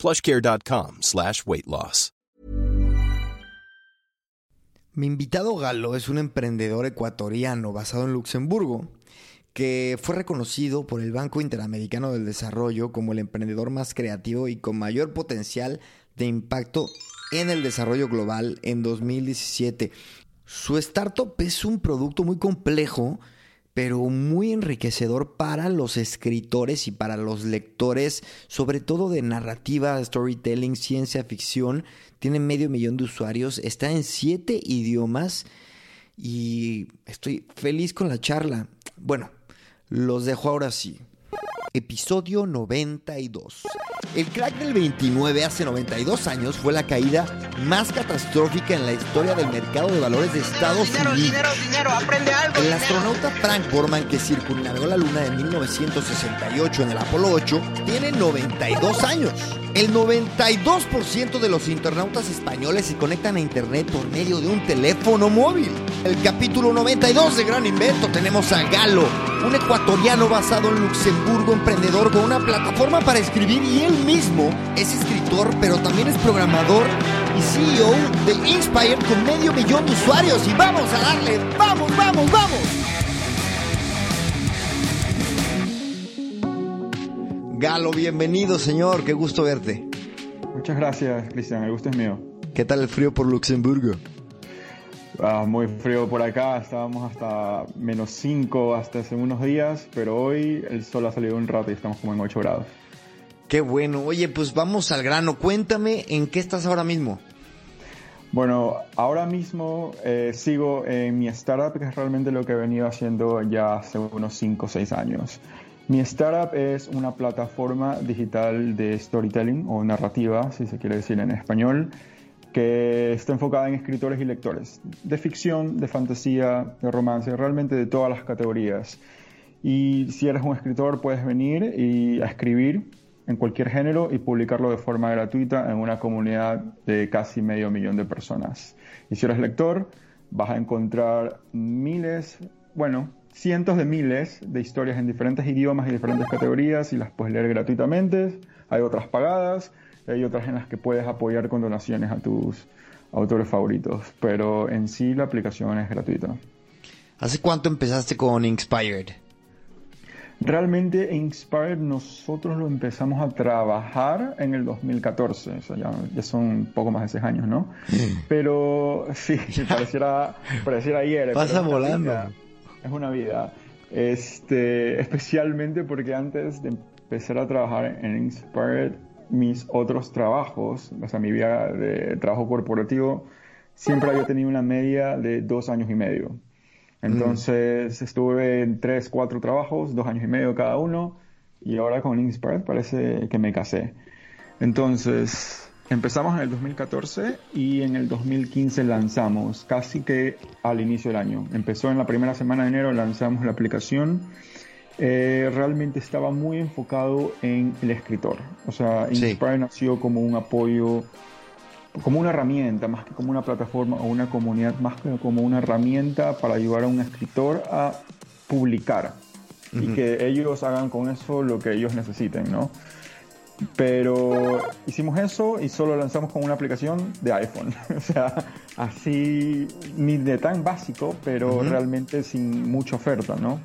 plushcare.com slash weight loss. Mi invitado Galo es un emprendedor ecuatoriano basado en Luxemburgo que fue reconocido por el Banco Interamericano del Desarrollo como el emprendedor más creativo y con mayor potencial de impacto en el desarrollo global en 2017. Su startup es un producto muy complejo, pero muy enriquecedor para los escritores y para los lectores, sobre todo de narrativa, storytelling, ciencia ficción. Tiene medio millón de usuarios, está en siete idiomas y estoy feliz con la charla. Bueno, los dejo ahora sí. Episodio 92. El crack del 29 hace 92 años fue la caída más catastrófica en la historia del mercado de valores de Estados dinero, Unidos. Dinero, dinero, aprende algo. El astronauta Frank Borman, que circunnavegó la Luna en 1968 en el Apolo 8, tiene 92 años. El 92% de los internautas españoles se conectan a Internet por medio de un teléfono móvil. El capítulo 92 de Gran Invento tenemos a Galo, un ecuatoriano basado en Luxemburgo, emprendedor con una plataforma para escribir y él mismo es escritor, pero también es programador y CEO de Inspire con medio millón de usuarios. Y vamos a darle, vamos, vamos, vamos. Galo, bienvenido, señor. Qué gusto verte. Muchas gracias, Cristian. El gusto es mío. ¿Qué tal el frío por Luxemburgo? Ah, muy frío por acá. Estábamos hasta menos 5 hasta hace unos días, pero hoy el sol ha salido un rato y estamos como en 8 grados. Qué bueno. Oye, pues vamos al grano. Cuéntame en qué estás ahora mismo. Bueno, ahora mismo eh, sigo en mi startup, que es realmente lo que he venido haciendo ya hace unos 5 o 6 años. Mi startup es una plataforma digital de storytelling o narrativa, si se quiere decir en español, que está enfocada en escritores y lectores, de ficción, de fantasía, de romance, realmente de todas las categorías. Y si eres un escritor, puedes venir y a escribir en cualquier género y publicarlo de forma gratuita en una comunidad de casi medio millón de personas. Y si eres lector, vas a encontrar miles, bueno, cientos de miles de historias en diferentes idiomas y diferentes categorías y las puedes leer gratuitamente. Hay otras pagadas, hay otras en las que puedes apoyar con donaciones a tus autores favoritos, pero en sí la aplicación es gratuita. ¿Hace cuánto empezaste con Inspired? Realmente Inspired nosotros lo empezamos a trabajar en el 2014, o sea, ya, ya son un poco más de seis años, ¿no? Pero sí, pareciera, pareciera ayer. Pasa volando. vida, es una vida. Este, especialmente porque antes de empezar a trabajar en Inspired, mis otros trabajos, o sea, mi vida de trabajo corporativo, siempre había tenido una media de dos años y medio. Entonces estuve en tres, cuatro trabajos, dos años y medio cada uno, y ahora con Inspired parece que me casé. Entonces empezamos en el 2014 y en el 2015 lanzamos, casi que al inicio del año. Empezó en la primera semana de enero, lanzamos la aplicación. Eh, realmente estaba muy enfocado en el escritor. O sea, Sí. Inspire nació como un apoyo como una herramienta, más que como una plataforma o una comunidad, más que como una herramienta para ayudar a un escritor a publicar y que ellos hagan con eso lo que ellos necesiten, ¿no? Pero hicimos eso y solo lanzamos con una aplicación de iPhone. o sea, así, ni de tan básico, pero realmente sin mucha oferta, ¿no?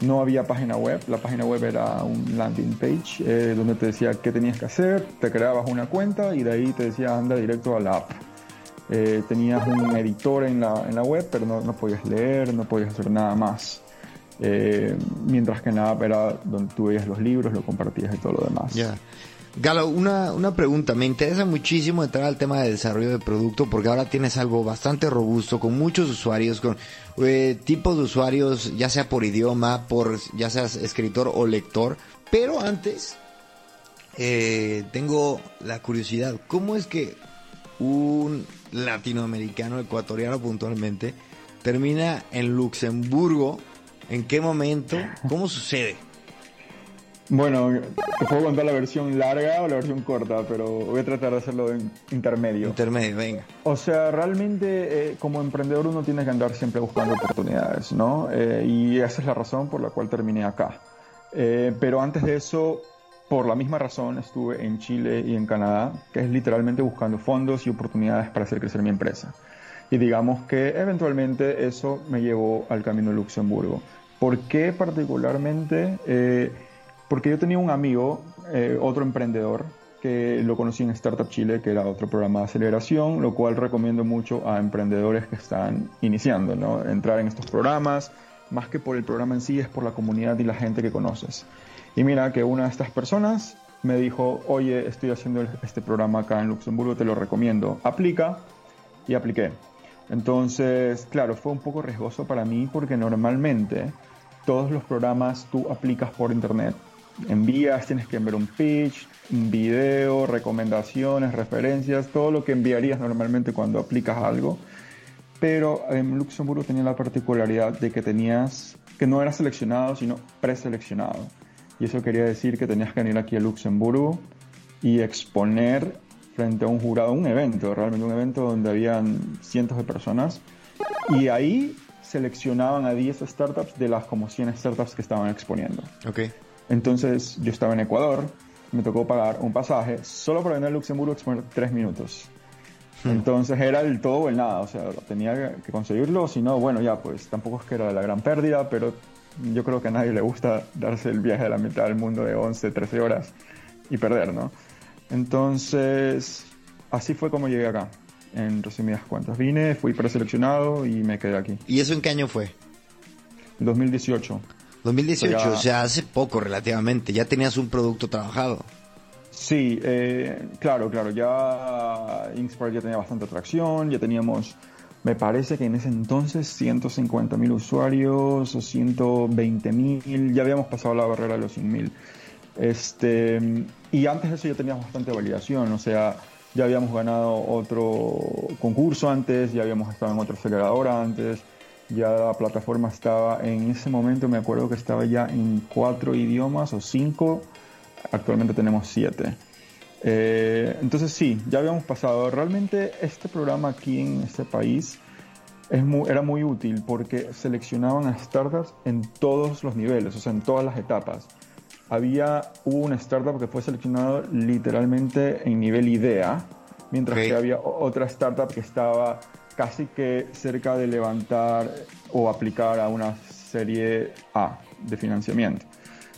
No había página web, la página web era un landing page eh, donde te decía qué tenías que hacer, te creabas una cuenta y de ahí te decía anda directo a la app. Eh, tenías un editor en la, en la web, pero no, no podías leer, no podías hacer nada más. Eh, mientras que en la app era donde tú veías los libros, lo compartías y todo lo demás. Galo, una, una pregunta. Me interesa muchísimo entrar al tema de desarrollo de producto porque ahora tienes algo bastante robusto con muchos usuarios, con eh, tipos de usuarios, ya sea por idioma, por ya seas escritor o lector. Pero antes, eh, tengo la curiosidad. ¿Cómo es que un latinoamericano, ecuatoriano puntualmente, termina en Luxemburgo. ¿En qué momento? ¿Cómo sucede? Bueno, te puedo contar la versión larga o la versión corta, pero voy a tratar de hacerlo en intermedio. Intermedio, venga. O sea, realmente eh, como emprendedor uno tiene que andar siempre buscando oportunidades, ¿no? Eh, y esa es la razón por la cual terminé acá. Eh, pero antes de eso, por la misma razón, estuve en Chile y en Canadá, que es literalmente buscando fondos y oportunidades para hacer crecer mi empresa. Y digamos que eventualmente eso me llevó al camino de Luxemburgo. ¿Por qué particularmente? Porque yo tenía un amigo, eh, otro emprendedor, que lo conocí en Startup Chile, que era otro programa de aceleración, lo cual recomiendo mucho a emprendedores que están iniciando, ¿no? Entrar en estos programas, más que por el programa en sí, es por la comunidad y la gente que conoces. Y mira que una de estas personas me dijo, oye, estoy haciendo este programa acá en Luxemburgo, te lo recomiendo, aplica, y apliqué. Entonces, claro, fue un poco riesgoso para mí porque normalmente todos los programas tú aplicas por internet envías, tienes que enviar un pitch, un video, recomendaciones, referencias, todo lo que enviarías normalmente cuando aplicas algo. Pero en Luxemburgo tenía la particularidad de que tenías, que no eras seleccionado, sino preseleccionado. Y eso quería decir que tenías que venir aquí a Luxemburgo y exponer frente a un jurado un evento, realmente un evento donde habían cientos de personas. Y ahí seleccionaban a 10 startups de las como 100 startups que estaban exponiendo. Okay. Entonces yo estaba en Ecuador, me tocó pagar un pasaje solo para venir a Luxemburgo exponer tres minutos. Hmm. Entonces era el todo o el nada, o sea, tenía que conseguirlo, si no, bueno, ya, pues tampoco es que era la gran pérdida, pero yo creo que a nadie le gusta darse el viaje a la mitad del mundo de 11, 13 horas y perder, ¿no? Entonces, así fue como llegué acá, en resumidas cuentas. Vine, fui preseleccionado y me quedé aquí. ¿Y eso en qué año fue? 2018. 2018, o sea, hace poco relativamente, ya tenías un producto trabajado. Sí, eh, claro, claro, ya Inkspark ya tenía bastante atracción, ya teníamos, me parece que en ese entonces 150 mil usuarios o 120 mil, ya habíamos pasado la barrera de los 100 mil. Este, y antes de eso ya teníamos bastante validación, o sea, ya habíamos ganado otro concurso antes, ya habíamos estado en otra aceleradora antes, ya la plataforma estaba en ese momento, me acuerdo que estaba ya en cuatro idiomas o cinco, actualmente tenemos siete. Eh, entonces sí, ya habíamos pasado. Realmente este programa aquí en este país es era muy útil porque seleccionaban a startups en todos los niveles, o sea, en todas las etapas. Había, hubo una startup que fue seleccionado literalmente en nivel idea, mientras que había otra startup que estaba casi que cerca de levantar o aplicar a una serie A de financiamiento.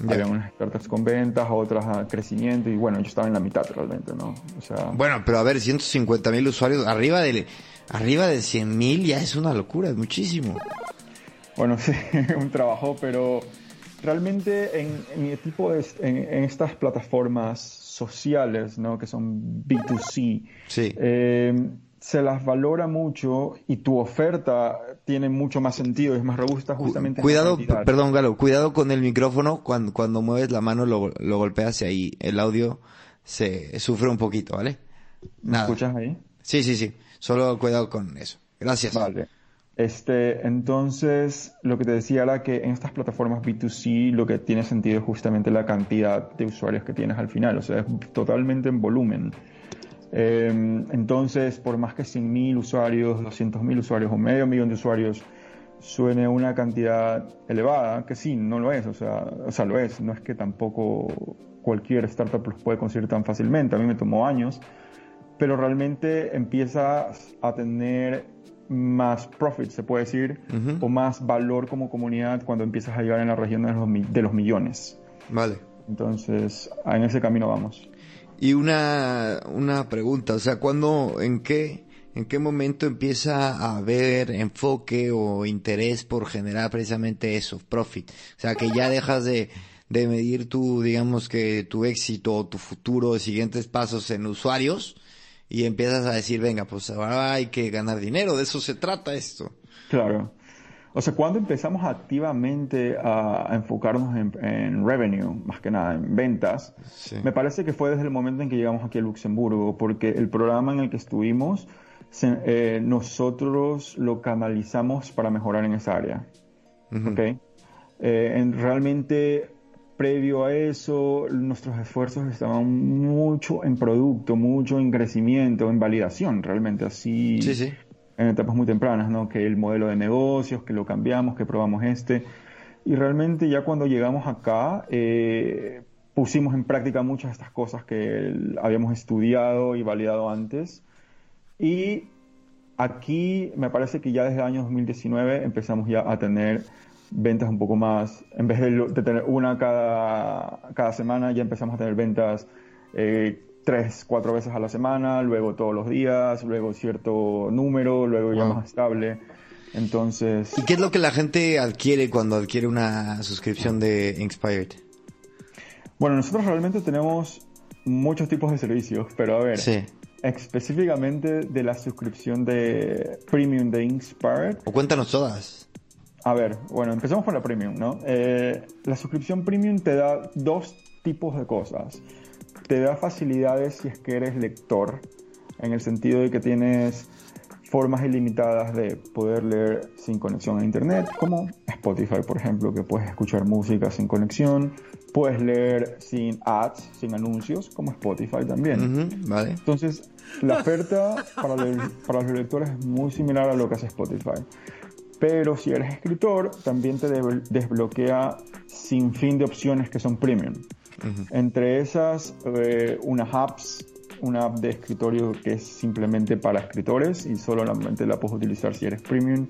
Había unas startups con ventas, otras a crecimiento y bueno, yo estaba en la mitad realmente, ¿no? O sea... Bueno, pero a ver, 150 mil usuarios, arriba de, arriba de 100 mil ya es una locura, es muchísimo. Bueno, sí, un trabajo, pero realmente en, mi tipo de, en, estas plataformas sociales, ¿no? Que son B2C. Sí. Eh, se las valora mucho y tu oferta tiene mucho más sentido, es más robusta justamente. Cuidado, perdón Galo, cuidado con el micrófono cuando, cuando mueves la mano lo, lo golpeas y ahí el audio se sufre un poquito, ¿vale? ¿Me escuchas ahí? Sí, sí, sí, solo cuidado con eso. Gracias. Vale. Este, entonces, lo que te decía era que en estas plataformas B2C lo que tiene sentido es justamente la cantidad de usuarios que tienes al final, o sea, es totalmente en volumen. Em, entonces, por más que 100.000 usuarios, 200.000 usuarios o medio millón de usuarios suene una cantidad elevada, que sí, no lo es, o sea, o sea, lo es, no es que tampoco cualquier startup los puede conseguir tan fácilmente, a mí me tomó años, pero realmente empiezas a tener más profit, se puede decir, o más valor como comunidad cuando empiezas a llegar en la región de los, de los millones. Vale. Entonces, en ese camino vamos. Y una, una pregunta, o sea, ¿cuándo, en qué, en qué momento empieza a haber enfoque o interés por generar precisamente eso, profit? O sea, que ya dejas de, de medir tu, digamos que tu éxito o tu futuro, siguientes pasos en usuarios y empiezas a decir, venga, pues ahora hay que ganar dinero, de eso se trata esto. Claro. O sea, cuando empezamos activamente a, enfocarnos en, revenue, más que nada en ventas, me parece que fue desde el momento en que llegamos aquí a Luxemburgo, porque el programa en el que estuvimos, eh, nosotros lo canalizamos para mejorar en esa área. Eh, realmente, previo a eso, nuestros esfuerzos estaban mucho en producto, mucho en crecimiento, en validación, realmente así. Sí, sí en etapas muy tempranas, ¿no? Que el modelo de negocios, que lo cambiamos, que probamos este. Y realmente ya cuando llegamos acá, eh, pusimos en práctica muchas de estas cosas que habíamos estudiado y validado antes. Y aquí me parece que ya desde el año 2019 empezamos ya a tener ventas un poco más, en vez de, tener una cada, cada semana, ya empezamos a tener ventas eh, tres, cuatro veces a la semana, luego todos los días, luego cierto número, luego ya más estable. Entonces... ¿Y qué es lo que la gente adquiere cuando adquiere una suscripción de Inspired? Bueno, nosotros realmente tenemos muchos tipos de servicios, pero a ver, específicamente de la suscripción de Premium de Inspired. O cuéntanos todas. A ver, bueno, empezamos con la Premium, ¿no? Eh, la suscripción Premium te da dos tipos de cosas te da facilidades si es que eres lector, en el sentido de que tienes formas ilimitadas de poder leer sin conexión a internet, como Spotify, por ejemplo, que puedes escuchar música sin conexión, puedes leer sin ads, sin anuncios, como Spotify también. vale. Entonces, la oferta para, para los lectores es muy similar a lo que hace Spotify. Pero si eres escritor, también te desbloquea sin fin de opciones que son premium. Entre esas, eh, unas apps, una app de escritorio que es simplemente para escritores y solamente la puedes utilizar si eres premium,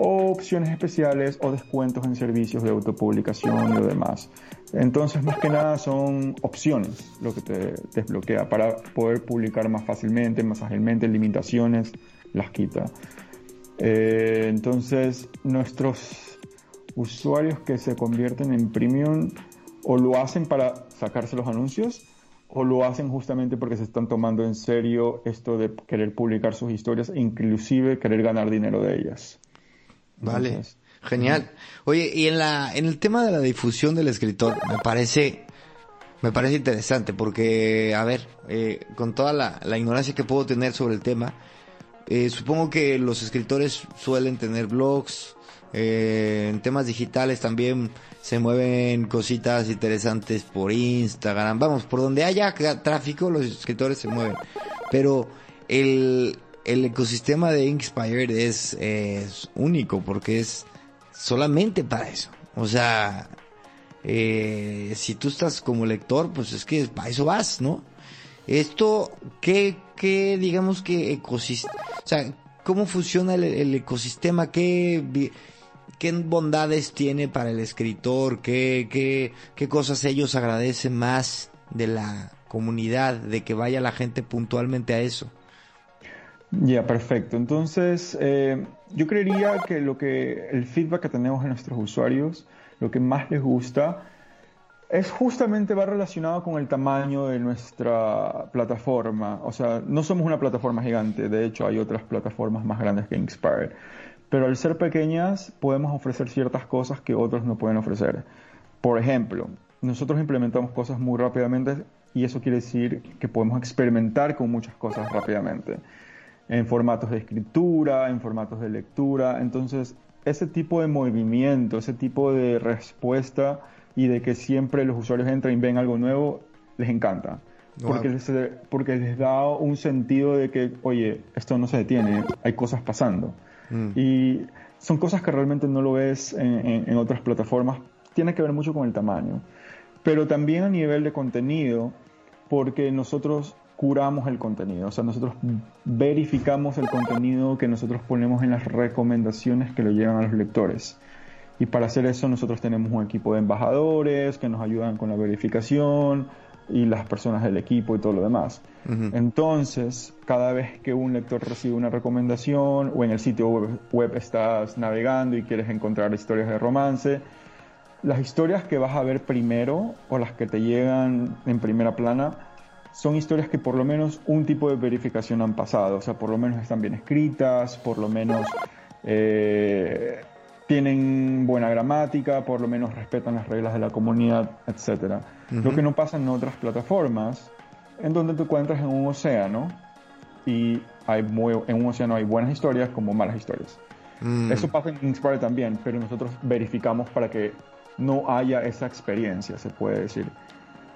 o opciones especiales o descuentos en servicios de autopublicación y lo demás. Entonces, más que nada son opciones lo que te desbloquea para poder publicar más fácilmente, más ágilmente, limitaciones las quita. Eh, entonces, nuestros usuarios que se convierten en premium o lo hacen para sacarse los anuncios o lo hacen justamente porque se están tomando en serio esto de querer publicar sus historias e inclusive querer ganar dinero de ellas. Vale, genial. Oye, y en la en el tema de la difusión del escritor me parece me parece interesante porque a ver, eh, con toda la, la, ignorancia que puedo tener sobre el tema, eh, supongo que los escritores suelen tener blogs, eh, en temas digitales también se mueven cositas interesantes por Instagram. Vamos, por donde haya tráfico, los escritores se mueven. Pero el, el ecosistema de Inspired es, único porque es solamente para eso. O sea, eh, si tú estás como lector, pues es que para eso vas, ¿no? Esto, ¿qué, qué digamos que ecosistema, o sea, cómo funciona el, el ecosistema? ¿Qué qué bondades tiene para el escritor, qué, qué, qué cosas ellos agradecen más de la comunidad, de que vaya la gente puntualmente a eso. Ya, perfecto. Entonces, eh, yo creería que lo que el feedback que tenemos de nuestros usuarios, lo que más les gusta, es justamente va relacionado con el tamaño de nuestra plataforma. O sea, no somos una plataforma gigante, de hecho hay otras plataformas más grandes que Inspire. Pero al ser pequeñas podemos ofrecer ciertas cosas que otros no pueden ofrecer. Por ejemplo, nosotros implementamos cosas muy rápidamente y eso quiere decir que podemos experimentar con muchas cosas rápidamente. En formatos de escritura, en formatos de lectura. Entonces, ese tipo de movimiento, ese tipo de respuesta y de que siempre los usuarios entran y ven algo nuevo, les encanta. Porque, les, porque les da un sentido de que, oye, esto no se detiene, hay cosas pasando. Mm. Y son cosas que realmente no lo ves en, otras plataformas. Tiene que ver mucho con el tamaño. Pero también a nivel de contenido, porque nosotros curamos el contenido, o sea, nosotros verificamos el contenido que nosotros ponemos en las recomendaciones que lo llevan a los lectores. Y para hacer eso nosotros tenemos un equipo de embajadores que nos ayudan con la verificación, y las personas del equipo y todo lo demás. Entonces, cada vez que un lector recibe una recomendación o en el sitio web, estás navegando y quieres encontrar historias de romance, las historias que vas a ver primero o las que te llegan en primera plana son historias que por lo menos un tipo de verificación han pasado, o sea, por lo menos están bien escritas, por lo menos eh, tienen buena gramática, por lo menos respetan las reglas de la comunidad, etc. Lo que no pasa en otras plataformas, en donde te encuentras en un océano y hay en un océano hay buenas historias como malas historias. Mm. Eso pasa en Inspire también, pero nosotros verificamos para que no haya esa experiencia, se puede decir.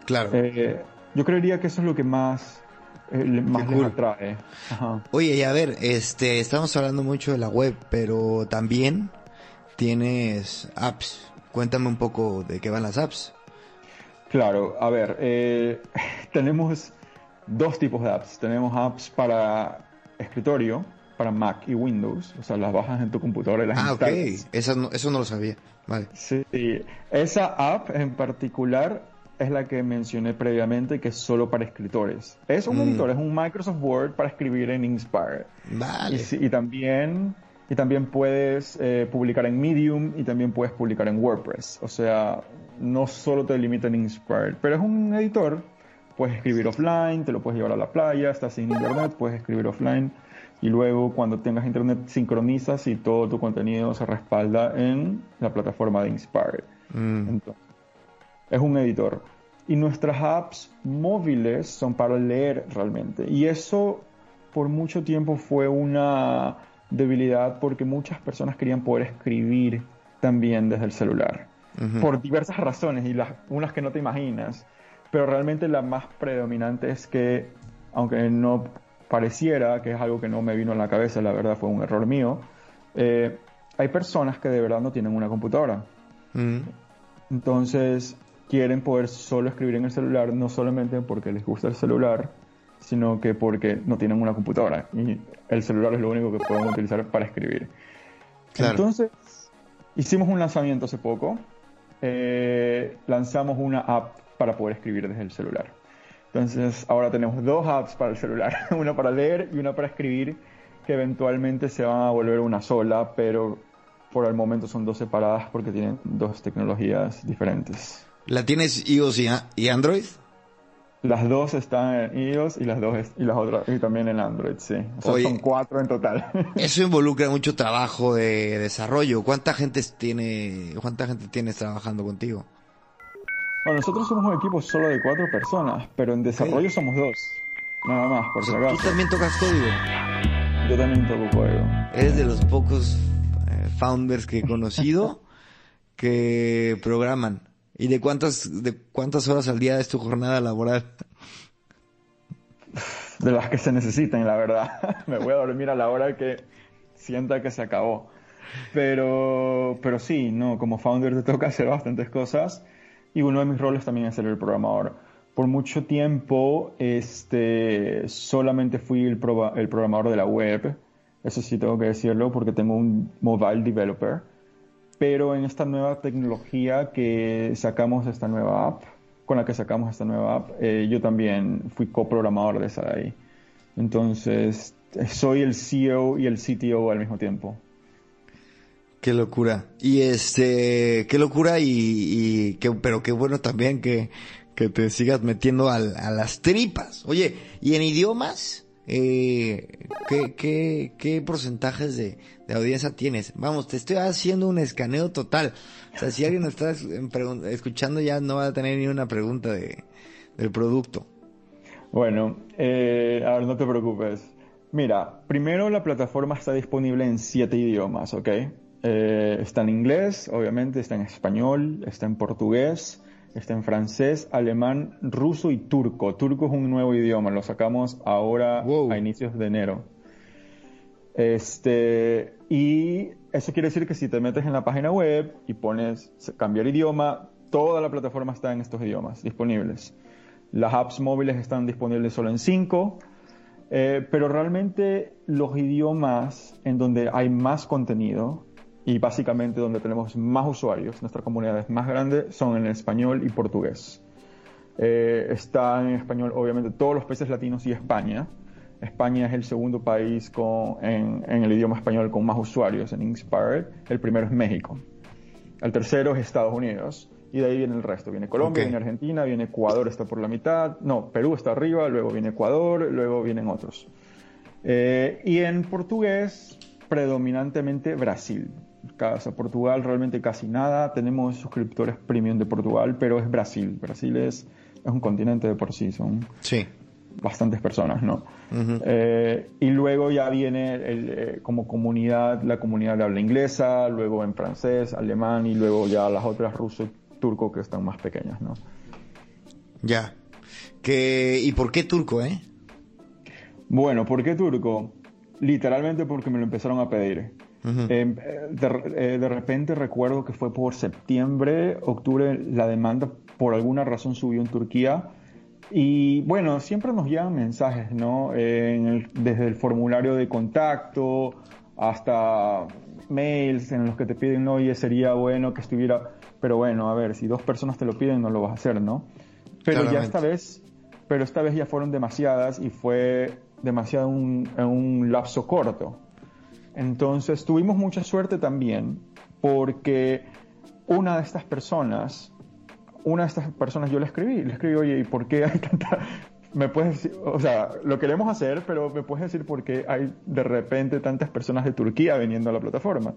Claro. Eh, yo creería que eso es lo que más, eh, más les atrae. Oye, y a ver, este, estamos hablando mucho de la web, pero también tienes apps. Cuéntame un poco de qué van las apps. Claro, a ver, eh, tenemos dos tipos de apps. Tenemos apps para escritorio, para Mac y Windows, o sea, las bajas en tu computadora y las ah, instalas. Ah, ok, eso no, eso no lo sabía. Vale. Sí, esa app en particular es la que mencioné previamente, que es solo para escritores. Es un mm. editor, es un Microsoft Word para escribir en Inspire. Vale. Y, también y también puedes eh, publicar en Medium y también puedes publicar en WordPress. O sea, no solo te limita en Inspire, pero es un editor. Puedes escribir offline, te lo puedes llevar a la playa, estás sin internet, puedes escribir offline y luego cuando tengas internet sincronizas y todo tu contenido se respalda en la plataforma de Inspire. Mm. Entonces, es un editor. Y nuestras apps móviles son para leer realmente. Y eso por mucho tiempo fue una debilidad porque muchas personas querían poder escribir también desde el celular. Por diversas razones y las, unas que no te imaginas. Pero realmente la más predominante es que, aunque no pareciera, que es algo que no me vino a la cabeza, la verdad fue un error mío, eh, hay personas que de verdad no tienen una computadora. Entonces quieren poder solo escribir en el celular, no solamente porque les gusta el celular, sino que porque no tienen una computadora y el celular es lo único que pueden utilizar para escribir. Entonces, hicimos un lanzamiento hace poco, eh, lanzamos una app para poder escribir desde el celular. Entonces, ahora tenemos dos apps para el celular, una para leer y una para escribir, que eventualmente se van a volver una sola, pero por el momento son dos separadas porque tienen dos tecnologías diferentes. ¿La tienes iOS y Android? Las dos están en iOS y las dos y las otras y también en Android, sí. son cuatro en total. Eso involucra mucho trabajo de desarrollo. ¿Cuánta gente tiene, cuánta gente tienes trabajando contigo? Bueno, nosotros somos un equipo solo de cuatro personas, pero en desarrollo somos dos. Nada más, por si acaso. ¿Tú también tocas código? Yo también toco código. Eres de los pocos eh, founders que he conocido que programan. ¿Y de cuántas, de cuántas horas al día es tu jornada laboral? De las que se necesiten, la verdad. Me voy a dormir a la hora que sienta que se acabó. Pero, pero sí, no, como founder te toca hacer bastantes cosas y uno de mis roles también es ser el programador. Por mucho tiempo, este, solamente fui el, el programador de la web. Eso sí tengo que decirlo porque tengo un mobile developer pero en esta nueva tecnología que sacamos esta nueva app, con la que sacamos esta nueva app, eh, yo también fui coprogramador de esa ahí. Entonces, soy el CEO y el CTO al mismo tiempo. Qué locura. Y este, qué locura y, y pero qué bueno también que, que te sigas metiendo a las tripas. Oye, ¿y en idiomas? Eh, ¿qué, qué, qué porcentajes de, audiencia tienes? Vamos, te estoy haciendo un escaneo total. O sea, si alguien está escuchando ya no va a tener ni una pregunta de, del producto. Bueno, eh, a ver, no te preocupes. Mira, primero la plataforma está disponible en siete idiomas, ¿ok? Eh, está en inglés, obviamente, está en español, está en portugués, Está en francés, alemán, ruso y turco. Turco es un nuevo idioma, lo sacamos ahora a inicios de enero. Este, y eso quiere decir que si te metes en la página web y pones cambiar idioma, toda la plataforma está en estos idiomas disponibles. Las apps móviles están disponibles solo en cinco, eh, pero realmente los idiomas en donde hay más contenido y básicamente donde tenemos más usuarios, nuestra comunidad es más grande, son en español y portugués. Eh, está en español obviamente todos los países latinos y España. España es el segundo país con, en, el idioma español con más usuarios en Inspired. El primero es México. El tercero es Estados Unidos. Y de ahí viene el resto. Viene Colombia, viene Argentina, viene Ecuador, está por la mitad. No, Perú está arriba, luego viene Ecuador, luego vienen otros. Eh, y en portugués, predominantemente Brasil. Casa. Portugal realmente casi nada. Tenemos suscriptores premium de Portugal, pero es Brasil. Brasil es, es un continente de por sí, son Sí. bastantes personas, ¿no? Eh, y luego ya viene el, eh, como comunidad, la comunidad de habla inglesa, luego en francés, alemán y luego ya las otras ruso y turco que están más pequeñas, ¿no? Ya. Que, ¿Y por qué turco, eh? Bueno, ¿por qué turco? Literalmente porque me lo empezaron a pedir. Eh, de, eh, de repente recuerdo que fue por septiembre, octubre, la demanda por alguna razón subió en Turquía. Y bueno, siempre nos llegan mensajes, ¿no? Eh, en el- desde el formulario de contacto hasta mails en los que te piden, oye, sería bueno que estuviera. Pero bueno, a ver, si dos personas te lo piden, no lo vas a hacer, ¿no? Pero ya esta vez, pero esta vez ya fueron demasiadas y fue demasiado un- un lapso corto. Entonces tuvimos mucha suerte también porque una de estas personas, una de estas personas yo le escribí, le escribí, oye, ¿y por qué hay tanta... Me puedes decir, o sea, lo queremos hacer, pero me puedes decir por qué hay de repente tantas personas de Turquía viniendo a la plataforma.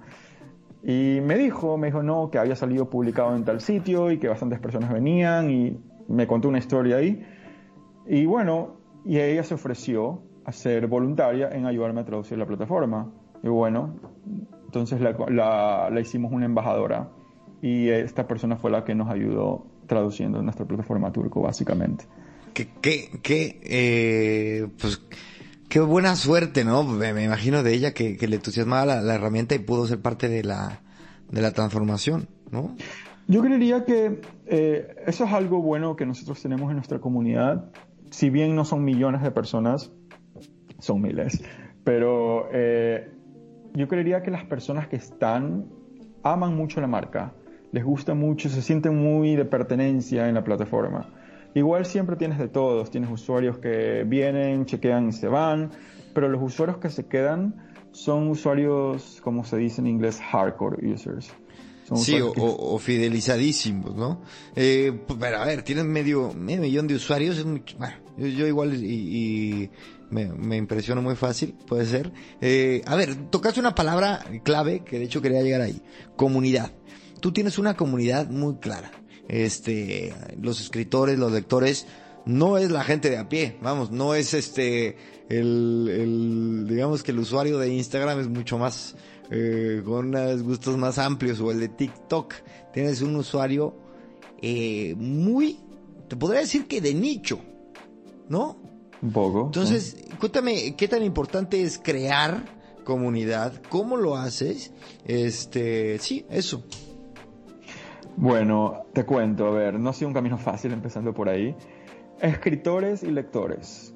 Y me dijo, me dijo, no, que había salido publicado en tal sitio y que bastantes personas venían y me contó una historia ahí. Y bueno, y ella se ofreció a ser voluntaria en ayudarme a traducir la plataforma. Y bueno, entonces la, la- la hicimos una embajadora y esta persona fue la que nos ayudó traduciendo nuestra plataforma turco, básicamente. Qué, qué, qué, eh, pues, qué buena suerte, ¿no? Me, me imagino de ella que, que le entusiasmaba la, la herramienta y pudo ser parte de la, de la transformación, ¿no? Yo creería que eh, eso es algo bueno que nosotros tenemos en nuestra comunidad. Si bien no son millones de personas, son miles. Pero eh, yo creería que las personas que están aman mucho la marca, les gusta mucho, se sienten muy de pertenencia en la plataforma. Igual siempre tienes de todos, tienes usuarios que vienen, chequean y se van, pero los usuarios que se quedan son usuarios, como se dice en inglés, hardcore users. Son Sí, o, que- fidelizadísimos, ¿no? Eh, pues, pero a ver, tienes medio, medio millón de usuarios, es mucho, bueno, yo, yo igual y, y me, me impresiono muy fácil, puede ser. Eh, a ver, tocaste una palabra clave que de hecho quería llegar ahí, comunidad. Tú tienes una comunidad muy clara. Este, los escritores, los lectores, no es la gente de a pie, vamos, no es este, el, digamos que el usuario de Instagram es mucho más, eh, con gustos más amplios, o el de TikTok. Tienes un usuario eh, muy, te podría decir que de nicho, ¿no? Un poco. Entonces, cuéntame, ¿qué tan importante es crear comunidad? ¿Cómo lo haces? Este, sí, eso. Bueno, te cuento, a ver, no ha sido un camino fácil empezando por ahí. Escritores y lectores.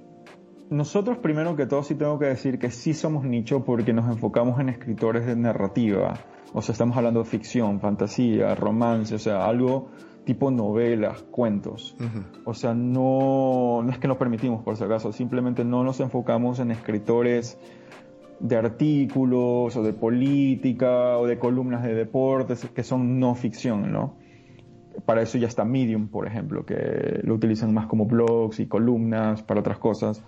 Nosotros primero que todo sí tengo que decir que sí somos nicho porque nos enfocamos en escritores de narrativa. O sea, estamos hablando de ficción, fantasía, romance, o sea, algo tipo novelas, cuentos. O sea, no, no es que nos permitimos por si acaso, simplemente no nos enfocamos en escritores de artículos o de política o de columnas de deportes que son no ficción, ¿no? Para eso ya está Medium, por ejemplo, que lo utilizan más como blogs y columnas para otras cosas.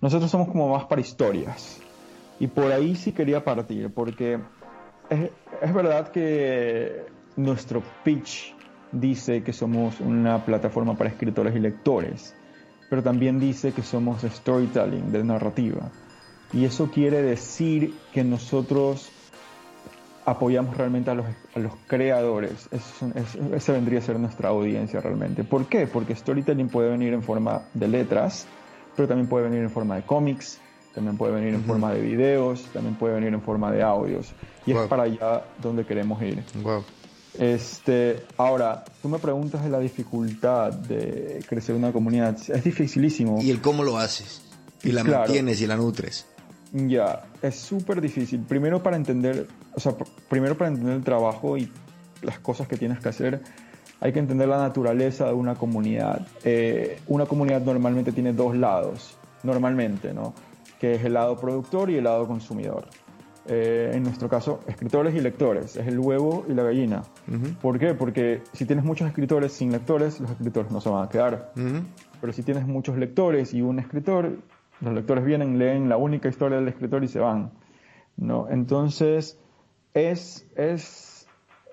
Nosotros somos como más para historias. Y por ahí sí quería partir, porque es, es verdad que nuestro pitch dice que somos una plataforma para escritores y lectores, pero también dice que somos de storytelling, de narrativa. Y eso quiere decir que nosotros apoyamos realmente a los, a los creadores. Es- esa vendría a ser nuestra audiencia realmente. ¿Por qué? Porque storytelling puede venir en forma de letras, pero también puede venir en forma de cómics, también puede venir en forma de videos, también puede venir en forma de audios. Y Wow. es para allá donde queremos ir. Wow. Este, ahora, tú me preguntas de la dificultad de crecer una comunidad. Es dificilísimo. Y el cómo lo haces. Y la Claro. mantienes y la nutres. Ya, es súper difícil. Primero para entender, o sea, pr- primero para entender el trabajo y las cosas que tienes que hacer, hay que entender la naturaleza de una comunidad. Eh, una comunidad normalmente tiene dos lados, normalmente, ¿no? Que es el lado productor y el lado consumidor. Eh, en nuestro caso, escritores y lectores, es el huevo y la gallina. ¿Por qué? Porque si tienes muchos escritores sin lectores, los escritores no se van a quedar. Ujú. Pero si tienes muchos lectores y un escritor, los lectores vienen, leen la única historia del escritor y se van. ¿no? Entonces, es, es,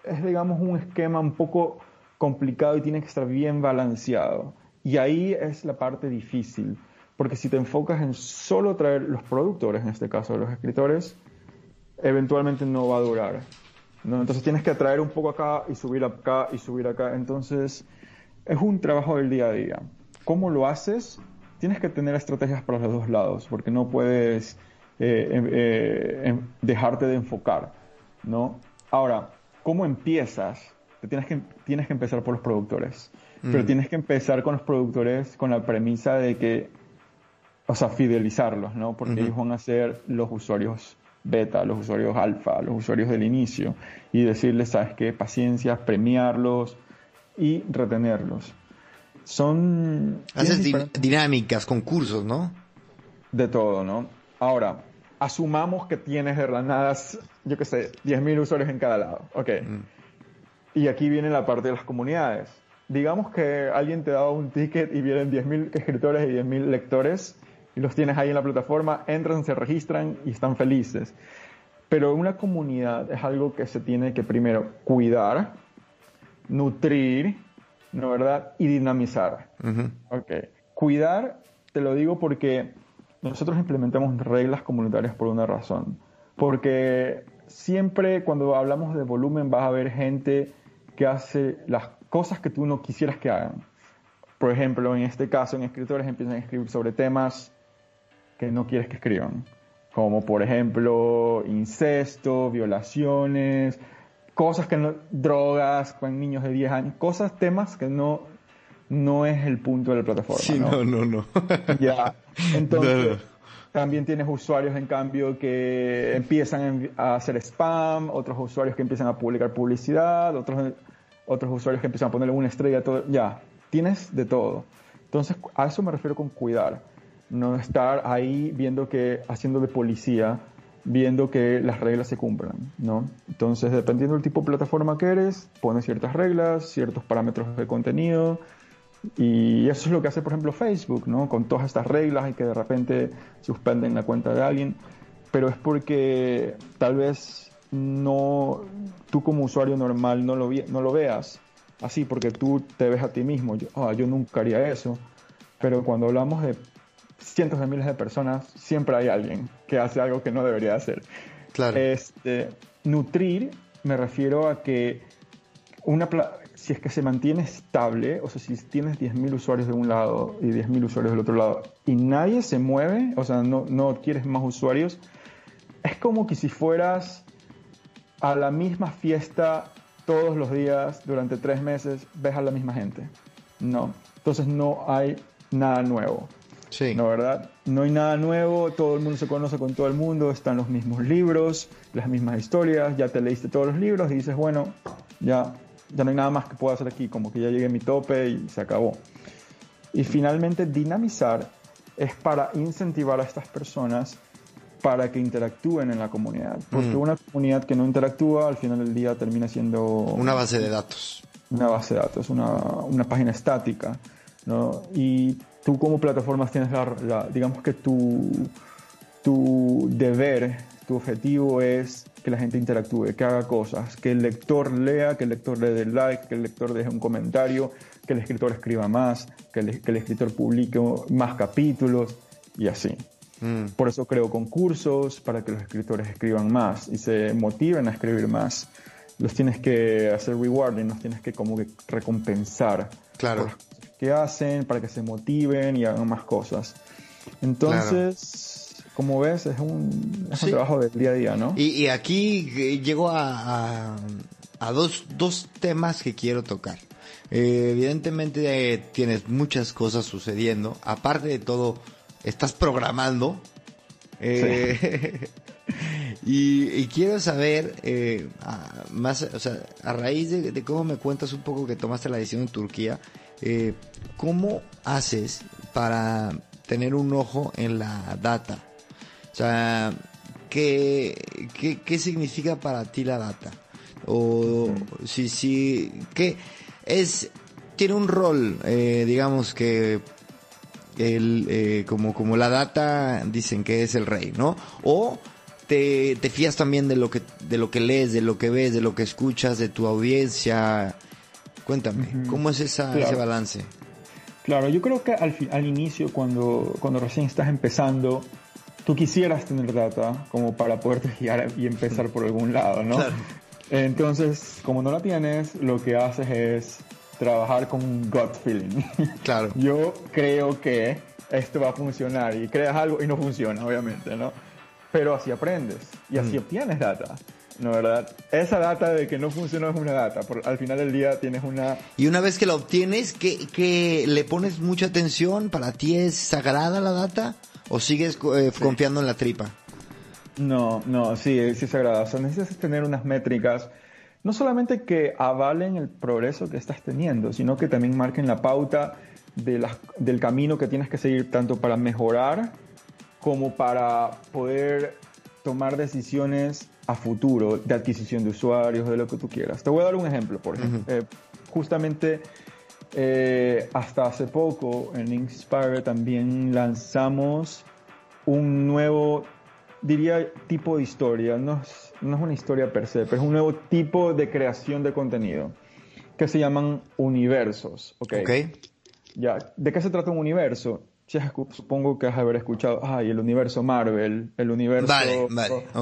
es, digamos, un esquema un poco complicado y tiene que estar bien balanceado. Y ahí es la parte difícil, porque si te enfocas en solo traer los productores, en este caso los escritores, eventualmente no va a durar. ¿no? Entonces tienes que atraer un poco acá y subir acá y subir acá. Entonces es un trabajo del día a día. ¿Cómo lo haces? Tienes que tener estrategias para los dos lados, porque no puedes eh, em, eh, em, dejarte de enfocar. ¿no? Ahora, ¿cómo empiezas? Te tienes, que, tienes que empezar por los productores. Pero mm. tienes que empezar con los productores con la premisa de que, o sea, fidelizarlos, ¿no? Porque ellos van a ser los usuarios beta, los usuarios alfa, los usuarios del inicio, y decirles, ¿sabes qué? Paciencia, premiarlos y retenerlos. Son... Haces dinámicas, concursos, ¿no? De todo, ¿no? Ahora, asumamos que tienes de nada, yo qué sé, 10.000 usuarios en cada lado. Ok. Mm. Y aquí viene la parte de las comunidades. Digamos que alguien te da un ticket y vienen 10.000 escritores y 10.000 lectores y los tienes ahí en la plataforma, entran, se registran y están felices. Pero una comunidad es algo que se tiene que primero cuidar, nutrir, ¿no verdad? Y dinamizar. Cuidar, te lo digo porque nosotros implementamos reglas comunitarias por una razón. Porque siempre cuando hablamos de volumen vas a ver gente que hace las cosas que tú no quisieras que hagan. Por ejemplo, en este caso, en escritores empiezan a escribir sobre temas que no quieres que escriban, como por ejemplo incesto, violaciones, cosas que no, drogas con niños de 10 años, cosas, temas que no, no es el punto de la plataforma. Sí, no, no, no. ya, entonces... También tienes usuarios, en cambio, que empiezan a hacer spam, otros usuarios que empiezan a publicar publicidad, otros, otros usuarios que empiezan a ponerle una estrella, todo. Ya, tienes de todo. Entonces, a eso me refiero con cuidar no estar ahí viendo que, haciendo de policía, viendo que las reglas se cumplan, ¿no? Entonces, dependiendo del tipo de plataforma que eres, pones ciertas reglas, ciertos parámetros de contenido, y eso es lo que hace, por ejemplo, Facebook, ¿no? Con todas estas reglas y que de repente suspenden la cuenta de alguien, pero es porque tal vez no, tú como usuario normal no lo, no lo veas así, porque tú te ves a ti mismo, yo, ah, yo nunca haría eso, pero cuando hablamos de cientos de miles de personas, siempre hay alguien que hace algo que no debería hacer. Claro. Este, nutrir, me refiero a que una si es que se mantiene estable, o sea, si tienes 10.000 usuarios de un lado y 10.000 usuarios del otro lado, y nadie se mueve, o sea, no, no quieres más usuarios, es como que si fueras a la misma fiesta todos los días durante tres meses, ves a la misma gente. No. Entonces no hay nada nuevo. Sí. ¿No, verdad? No hay nada nuevo, todo el mundo se conoce con todo el mundo, están los mismos libros, las mismas historias, ya te leíste todos los libros y dices, bueno, ya, ya no hay nada más que pueda hacer aquí, como que ya llegué a mi tope y se acabó. Y finalmente, dinamizar es para incentivar a estas personas para que interactúen en la comunidad. Porque mm. una comunidad que no interactúa al final del día termina siendo... Una base de datos. Una base de datos, una, una página estática. ¿no? Y tú como plataformas tienes la, digamos que tu, tu deber, tu objetivo es que la gente interactúe, que haga cosas, que el lector lea, que el lector le dé like, que el lector deje un comentario, que el escritor escriba más, que el, que el escritor publique más capítulos y así. Mm. Por eso creo concursos para que los escritores escriban más y se motiven a escribir más. Los tienes que hacer rewarding, los tienes que como que recompensar. Claro que hacen para que se motiven y hagan más cosas. Entonces, como ves, es un, trabajo del día a día, ¿no? Y, aquí eh, llego a, a, dos, dos, temas que quiero tocar. Eh, evidentemente eh, tienes muchas cosas sucediendo. Aparte de todo, estás programando. y, quiero saber, más, o sea, a raíz de, de, cómo me cuentas un poco que tomaste la decisión en Turquía, eh, ¿cómo haces para tener un ojo en la data? O sea, ¿qué, qué, significa para ti la data? O si, si, ¿qué es? Tiene un rol, eh, digamos que el, eh, como, como la data dicen que es el rey, ¿no? O te, te fías también de lo que de lo que lees, de lo que ves, de lo que escuchas, de tu audiencia. Cuéntame, ¿cómo es esa, ese balance? Claro, yo creo que al, al inicio, cuando, cuando recién estás empezando, tú quisieras tener data como para poderte guiar y empezar por algún lado, ¿no? Entonces, como no la tienes, lo que haces es trabajar con un gut feeling. Claro. Yo creo que esto va a funcionar y creas algo y no funciona, obviamente, ¿no? Pero así aprendes y así mm. obtienes data. ¿No verdad? Esa data de que no funcionó es una data, por, al final del día tienes una... Y una vez que la obtienes, ¿que, le pones mucha atención? ¿Para ti es sagrada la data? ¿O sigues eh, confiando en la tripa? No, no, sí, sí es sagrada. O sea, necesitas tener unas métricas, no solamente que avalen el progreso que estás teniendo, sino que también marquen la pauta de del camino que tienes que seguir tanto para mejorar como para poder tomar decisiones a futuro de adquisición de usuarios, de lo que tú quieras. Te voy a dar un ejemplo, por ejemplo. Eh, justamente eh, hasta hace poco en Inspire también lanzamos un nuevo, diría, tipo de historia. No es, no es una historia per se, pero es un nuevo tipo de creación de contenido que se llaman universos. ¿ok? okay. Ya, ¿de qué se trata un universo? Supongo que has haber escuchado, ay, el universo Marvel, el universo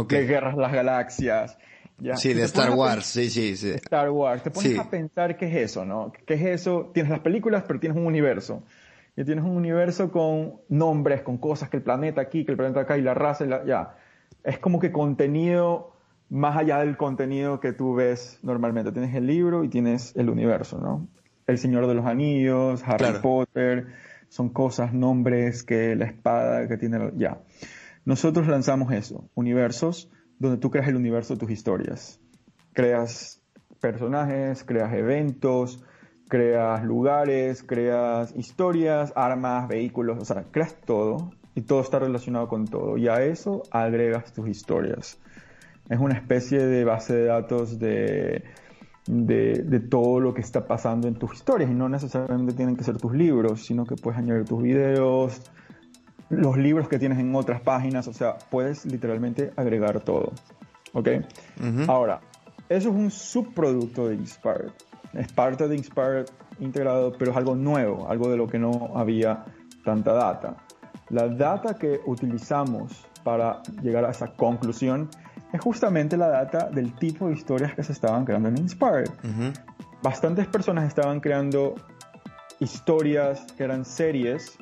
de Guerras las Galaxias. Sí, de Star Wars, sí, sí, sí. Star Wars. Te pones a pensar qué es eso, ¿no? ¿Qué es eso? Tienes las películas, pero tienes un universo. Y tienes un universo con nombres, con cosas, que el planeta aquí, que el planeta acá, y la raza, y la, ya. Es como que contenido más allá del contenido que tú ves normalmente. Tienes el libro y tienes el universo, ¿no? El Señor de los Anillos, Harry Potter, son cosas, nombres, que la espada que tiene... Ya. Nosotros lanzamos eso, universos, donde tú creas el universo de tus historias. Creas personajes, creas eventos, creas lugares, creas historias, armas, vehículos, o sea, creas todo y todo está relacionado con todo. Y a eso agregas tus historias. Es una especie de base de datos de de, todo lo que está pasando en tus historias y no necesariamente tienen que ser tus libros, sino que puedes añadir tus videos, los libros que tienes en otras páginas, o sea, puedes literalmente agregar todo. ¿Ok? Ahora, eso es un subproducto de Inspired. Es parte de Inspired integrado, pero es algo nuevo, algo de lo que no había tanta data. La data que utilizamos para llegar a esa conclusión es justamente la data del tipo de historias que se estaban creando en Inspired. Bastantes personas estaban creando historias que eran series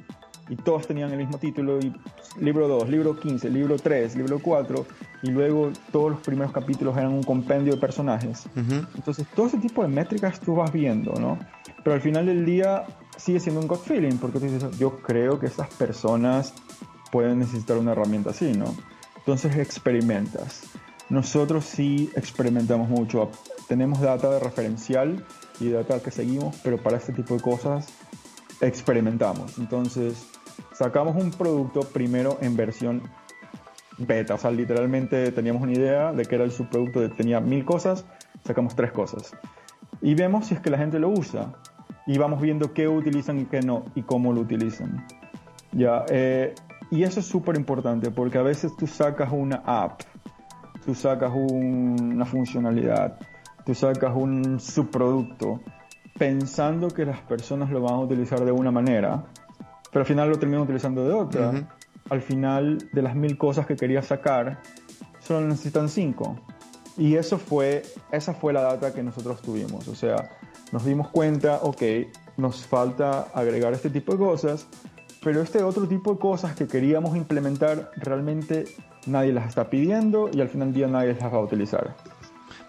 y todos tenían el mismo título y libro 2, libro 15, libro 3, libro 4 y luego todos los primeros capítulos eran un compendio de personajes. Entonces todo ese tipo de métricas tú vas viendo, ¿no? Pero al final del día sigue siendo un gut feeling porque tú dices, yo creo que estas personas pueden necesitar una herramienta así, ¿no? Entonces experimentas. Nosotros sí experimentamos mucho. Tenemos data de referencial y data que seguimos, pero para este tipo de cosas experimentamos. Entonces, sacamos un producto primero en versión beta. O sea, literalmente teníamos una idea de que era el subproducto tenía mil cosas, sacamos tres cosas. Y vemos si es que la gente lo usa. Y vamos viendo qué utilizan y qué no, y cómo lo utilizan. Ya, eh, y eso es súper importante porque a veces tú sacas una app, tú sacas una funcionalidad, tú sacas un subproducto pensando que las personas lo van a utilizar de una manera, pero al final lo terminan utilizando de otra. Al final de las mil cosas que querías sacar, solo necesitan cinco. Y eso fue, esa fue la data que nosotros tuvimos. O sea, nos dimos cuenta, ok, nos falta agregar este tipo de cosas, pero este otro tipo de cosas que queríamos implementar realmente nadie las está pidiendo y al final del día nadie las va a utilizar.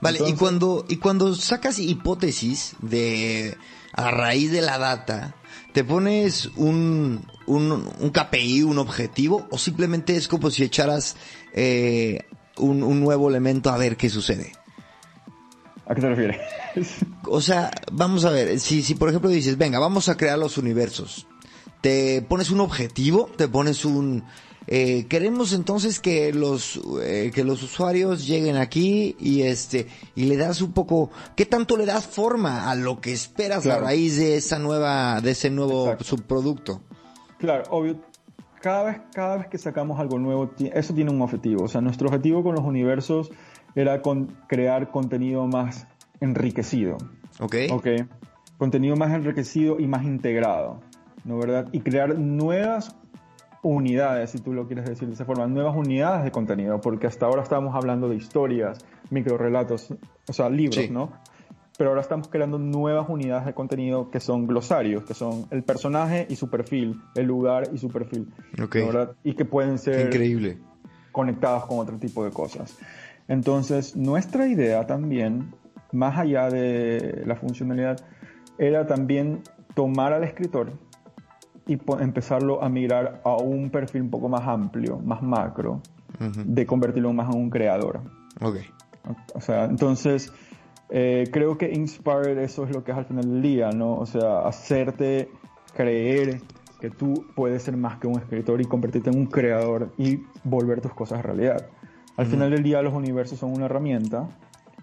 Vale, y cuando y cuando sacas hipótesis de a raíz de la data, ¿te pones un, un, un KPI, un objetivo, o simplemente es como si echaras eh, un, un nuevo elemento a ver qué sucede? ¿A qué te refieres? o sea, vamos a ver, si, si por ejemplo dices, venga, vamos a crear los universos, te pones un objetivo, te pones un... Eh, queremos entonces que los eh, que los usuarios lleguen aquí y este y le das un poco qué tanto le das forma a lo que esperas a raíz de esa nueva de ese nuevo subproducto claro obvio cada vez, cada vez que sacamos algo nuevo, eso tiene un objetivo. O sea, nuestro objetivo con los universos era con crear contenido más enriquecido. Ok. Ok. Contenido más enriquecido y más integrado, ¿no verdad? Y crear nuevas unidades, si tú lo quieres decir de esa forma, nuevas unidades de contenido, porque hasta ahora estábamos hablando de historias, microrelatos, o sea, libros, ¿no? Pero ahora estamos creando nuevas unidades de contenido que son glosarios, que son el personaje y su perfil, el lugar y su perfil, okay. Y que pueden ser Increíble. conectados con otro tipo de cosas. Entonces, nuestra idea también, más allá de la funcionalidad, era también tomar al escritor y empezarlo a mirar a un perfil un poco más amplio, más macro, de convertirlo más en un creador. Ok. O sea, entonces, eh, creo que Inspired eso es lo que es al final del día, ¿no? O sea, hacerte creer que tú puedes ser más que un escritor y convertirte en un creador y volver tus cosas realidad. Al final del día los universos son una herramienta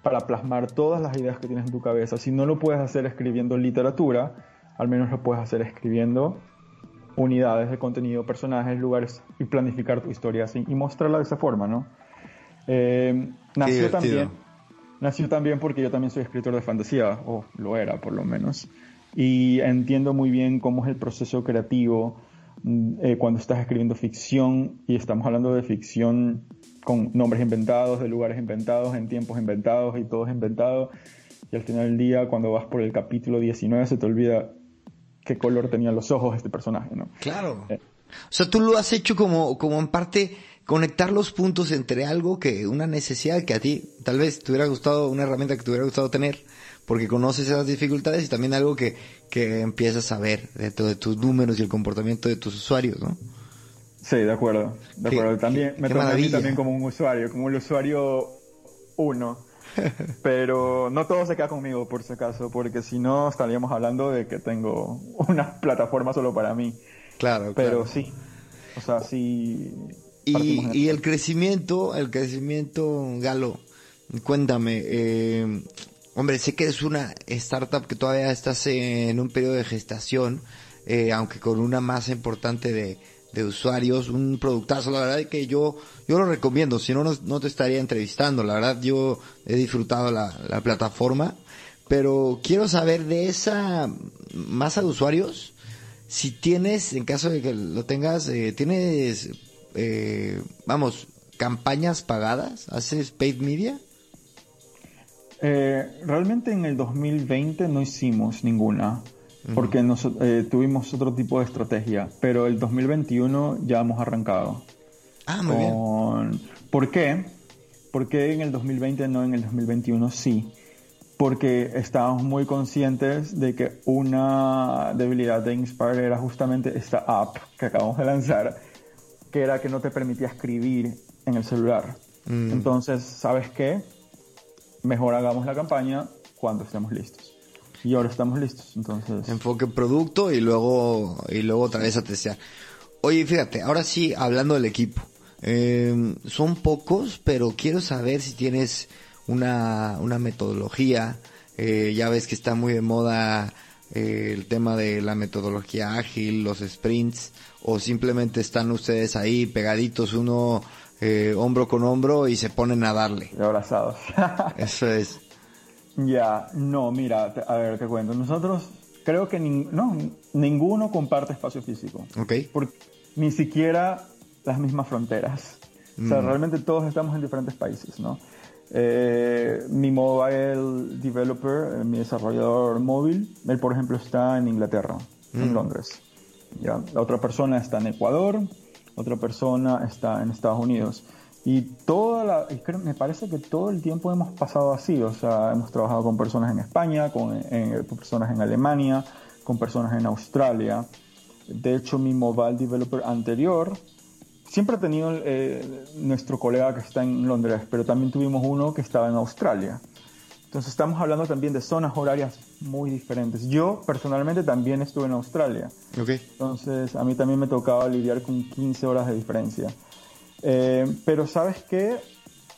para plasmar todas las ideas que tienes en tu cabeza. Si no lo puedes hacer escribiendo literatura, al menos lo puedes hacer escribiendo unidades de contenido, personajes, lugares y planificar tu historia así y mostrarla de esa forma, ¿no? Eh, nació también, nació también porque yo también soy escritor de fantasía, o lo era por lo menos, y entiendo muy bien cómo es el proceso creativo mm, eh, cuando estás escribiendo ficción y estamos hablando de ficción con nombres inventados, de lugares inventados, en tiempos inventados y todo es inventado. Y al final del día, cuando vas por el capítulo 19, se te olvida qué color tenían los ojos este personaje, ¿no? Claro. Eh. O sea, tú lo has hecho como, como en parte conectar los puntos entre algo que, una necesidad que a ti tal vez te hubiera gustado, una herramienta que te hubiera gustado tener, porque conoces esas dificultades y también algo que, que empiezas a ver de, de tus números y el comportamiento de tus usuarios, ¿no? Sí, de acuerdo. De acuerdo. También me tomé a mí también como un usuario, como el usuario uno. Pero no todo se queda conmigo, por si acaso, porque si no estaríamos hablando de que tengo una plataforma solo para mí. Claro, Pero sí. O sea, sí. Y, y el crecimiento, el crecimiento, Galo, cuéntame, eh, hombre, sé que es una startup que todavía estás en un periodo de gestación, eh, aunque con una masa importante de, de usuarios, un productazo, la verdad que yo, yo lo recomiendo, si no, no te estaría entrevistando, la verdad yo he disfrutado la, la plataforma, pero quiero saber de esa masa de usuarios, si tienes, en caso de que lo tengas, eh, tienes, eh, vamos, campañas pagadas, haces paid media. Eh, realmente en el 2020 no hicimos ninguna porque nos, eh, tuvimos otro tipo de estrategia, pero el 2021 ya hemos arrancado. Ah, muy bien. ¿Por qué? ¿Por qué en el 2020 no en el 2021 sí? Porque estábamos muy conscientes de que una debilidad de Inspire era justamente esta app que acabamos de lanzar, que era que no te permitía escribir en el celular. Mm. Entonces, ¿sabes qué? Mejor hagamos la campaña cuando estemos listos. Y ahora estamos listos, entonces. Enfoque producto y luego, y luego otra vez a testear. Oye, fíjate, ahora sí, hablando del equipo. Eh, son pocos, pero quiero saber si tienes una, una metodología. Eh, ya ves que está muy de moda eh, el tema de la metodología ágil, los sprints, o simplemente están ustedes ahí pegaditos uno eh, hombro con hombro y se ponen a darle. abrazados. Eso es. Ya, no, mira, a ver, te cuento. Nosotros creo que no, ninguno comparte espacio físico. Ok. Porque ni siquiera las mismas fronteras. O sea, mm. realmente todos estamos en diferentes países, ¿no? Eh, mi mobile developer, eh, mi desarrollador móvil, él por ejemplo está en Inglaterra, en mm. Londres. ¿ya? La otra persona está en Ecuador, otra persona está en Estados Unidos. Y toda la, me parece que todo el tiempo hemos pasado así, o sea, hemos trabajado con personas en España, con, personas en Alemania, con personas en Australia. De hecho, mi mobile developer anterior siempre ha tenido eh, nuestro colega que está en Londres, pero también tuvimos uno que estaba en Australia. Entonces estamos hablando también de zonas horarias muy diferentes. Yo personalmente también estuve en Australia. Okay. Entonces a mí también me tocaba lidiar con 15 horas de diferencia. Eh, pero sabes que